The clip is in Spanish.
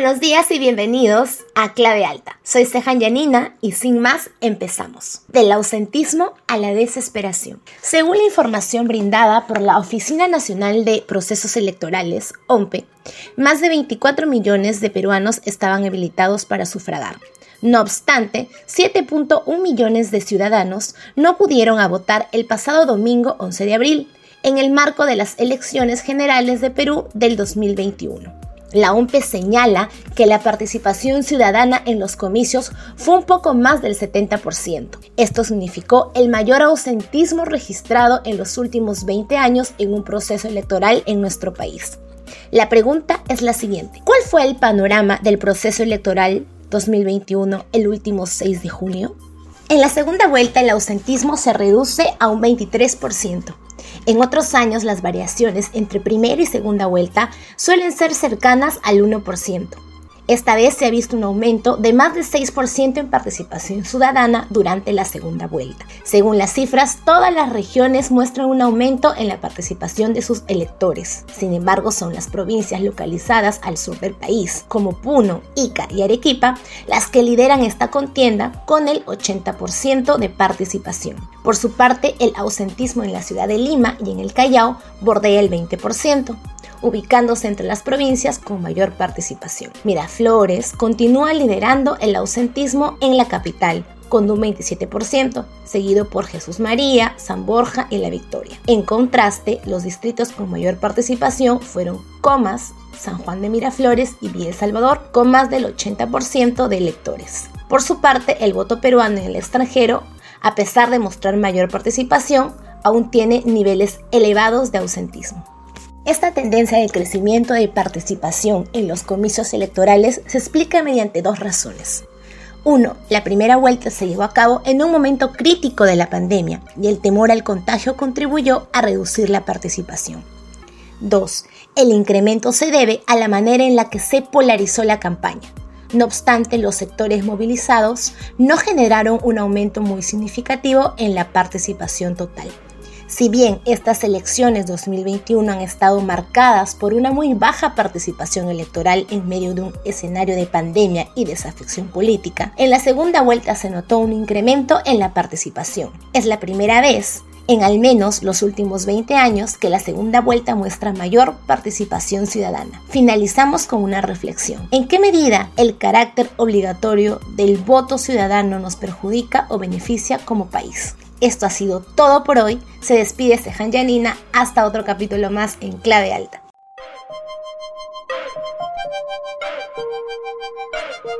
Buenos días y bienvenidos a Clave Alta. Soy Sejan Yanina y sin más empezamos. Del ausentismo a la desesperación. Según la información brindada por la Oficina Nacional de Procesos Electorales, OMPE, más de 24 millones de peruanos estaban habilitados para sufragar. No obstante, 7.1 millones de ciudadanos no pudieron votar el pasado domingo 11 de abril, en el marco de las elecciones generales de Perú del 2021. La OMPE señala que la participación ciudadana en los comicios fue un poco más del 70%. Esto significó el mayor ausentismo registrado en los últimos 20 años en un proceso electoral en nuestro país. La pregunta es la siguiente. ¿Cuál fue el panorama del proceso electoral 2021 el último 6 de junio? En la segunda vuelta el ausentismo se reduce a un 23%. En otros años las variaciones entre primera y segunda vuelta suelen ser cercanas al 1%. Esta vez se ha visto un aumento de más del 6% en participación ciudadana durante la segunda vuelta. Según las cifras, todas las regiones muestran un aumento en la participación de sus electores. Sin embargo, son las provincias localizadas al sur del país, como Puno, Ica y Arequipa, las que lideran esta contienda con el 80% de participación. Por su parte, el ausentismo en la ciudad de Lima y en el Callao bordea el 20% ubicándose entre las provincias con mayor participación. Miraflores continúa liderando el ausentismo en la capital, con un 27%, seguido por Jesús María, San Borja y La Victoria. En contraste, los distritos con mayor participación fueron Comas, San Juan de Miraflores y Villa El Salvador, con más del 80% de electores. Por su parte, el voto peruano en el extranjero, a pesar de mostrar mayor participación, aún tiene niveles elevados de ausentismo. Esta tendencia de crecimiento de participación en los comicios electorales se explica mediante dos razones. Uno, la primera vuelta se llevó a cabo en un momento crítico de la pandemia y el temor al contagio contribuyó a reducir la participación. 2. El incremento se debe a la manera en la que se polarizó la campaña. No obstante, los sectores movilizados no generaron un aumento muy significativo en la participación total. Si bien estas elecciones 2021 han estado marcadas por una muy baja participación electoral en medio de un escenario de pandemia y desafección política, en la segunda vuelta se notó un incremento en la participación. Es la primera vez en al menos los últimos 20 años que la segunda vuelta muestra mayor participación ciudadana. Finalizamos con una reflexión. ¿En qué medida el carácter obligatorio del voto ciudadano nos perjudica o beneficia como país? Esto ha sido todo por hoy. Se despide Sejan Yanina. Hasta otro capítulo más en Clave Alta.